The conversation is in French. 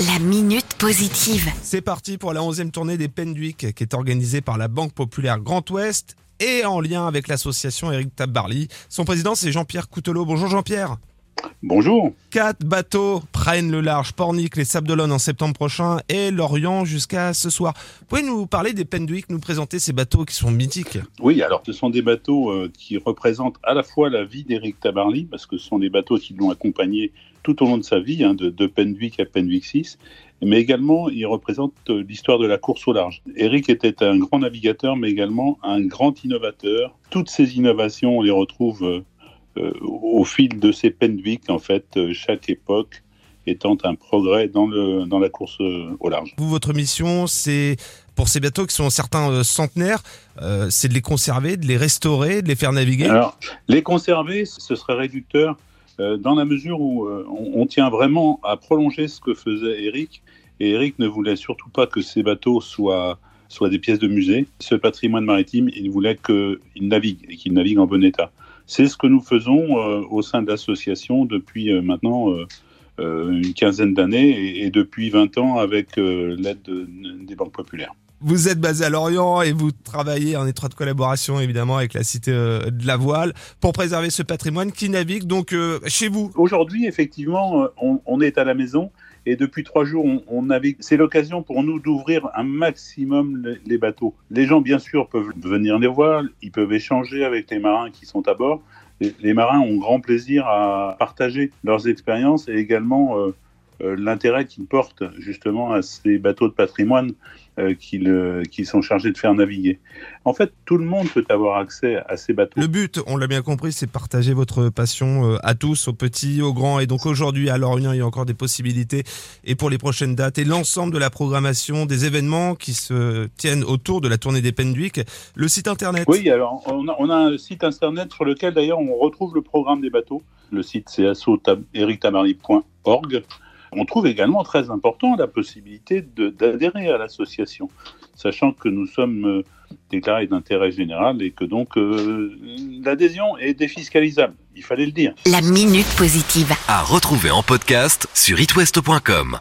La minute positive. C'est parti pour la 11e tournée des Penduic qui est organisée par la Banque Populaire Grand Ouest et en lien avec l'association Eric Tabarly. Son président c'est Jean-Pierre Coutelot. Bonjour Jean-Pierre. Bonjour. Quatre bateaux prennent le large Pornic, les Sables d'Olonne en septembre prochain et Lorient jusqu'à ce soir. Vous pouvez nous parler des Penduic, nous présenter ces bateaux qui sont mythiques? Oui, alors ce sont des bateaux euh, qui représentent à la fois la vie d'Éric Tabarly, parce que ce sont des bateaux qui l'ont accompagné tout au long de sa vie, hein, de, de Penduic à Penduic 6, mais également ils représentent euh, l'histoire de la course au large. Éric était un grand navigateur, mais également un grand innovateur. Toutes ces innovations, on les retrouve euh, au fil de ces Penduic, en fait, euh, chaque époque étant un progrès dans, le, dans la course euh, au large. Vous, votre mission, c'est pour ces bateaux qui sont certains euh, centenaires, euh, c'est de les conserver, de les restaurer, de les faire naviguer? Alors, les conserver, ce serait réducteur euh, dans la mesure où euh, on, on tient vraiment à prolonger ce que faisait Eric. Et Eric ne voulait surtout pas que ces bateaux soient, soient des pièces de musée. Ce patrimoine maritime, il voulait qu'il navigue et qu'il navigue en bon état. C'est ce que nous faisons euh, au sein de l'association depuis euh, maintenant euh, une quinzaine d'années et, depuis 20 ans avec l'aide de- des banques populaires. Vous êtes basé à Lorient et vous travaillez en étroite collaboration évidemment avec la cité de la voile pour préserver ce patrimoine qui navigue donc chez vous. Aujourd'hui, effectivement, on est à la maison et depuis trois jours, on, navigue. C'est l'occasion pour nous d'ouvrir un maximum les, bateaux. Les gens, bien sûr, peuvent venir les voir, ils peuvent échanger avec les marins qui sont à bord. Les, les marins ont grand plaisir à partager leurs expériences et également euh, l'intérêt qu'ils portent justement à ces bateaux de patrimoine euh, qu'ils euh, sont chargés de faire naviguer. En fait, tout le monde peut avoir accès à ces bateaux. Le but, on l'a bien compris, c'est partager votre passion euh, à tous, aux petits, aux grands. Et donc aujourd'hui à Lorient, il y a encore des possibilités et pour les prochaines dates et l'ensemble de la programmation des événements qui se tiennent autour de la tournée des Penduic. Le site internet. Oui, alors on a, on a un site internet sur lequel d'ailleurs on retrouve le programme des bateaux. Le site c'est asso.erictamarly.org. On trouve également très important la possibilité d'adhérer à l'association, sachant que nous sommes euh, déclarés d'intérêt général et que donc euh, l'adhésion est défiscalisable. Il fallait le dire. La minute positive. À retrouver en podcast sur itwest.com.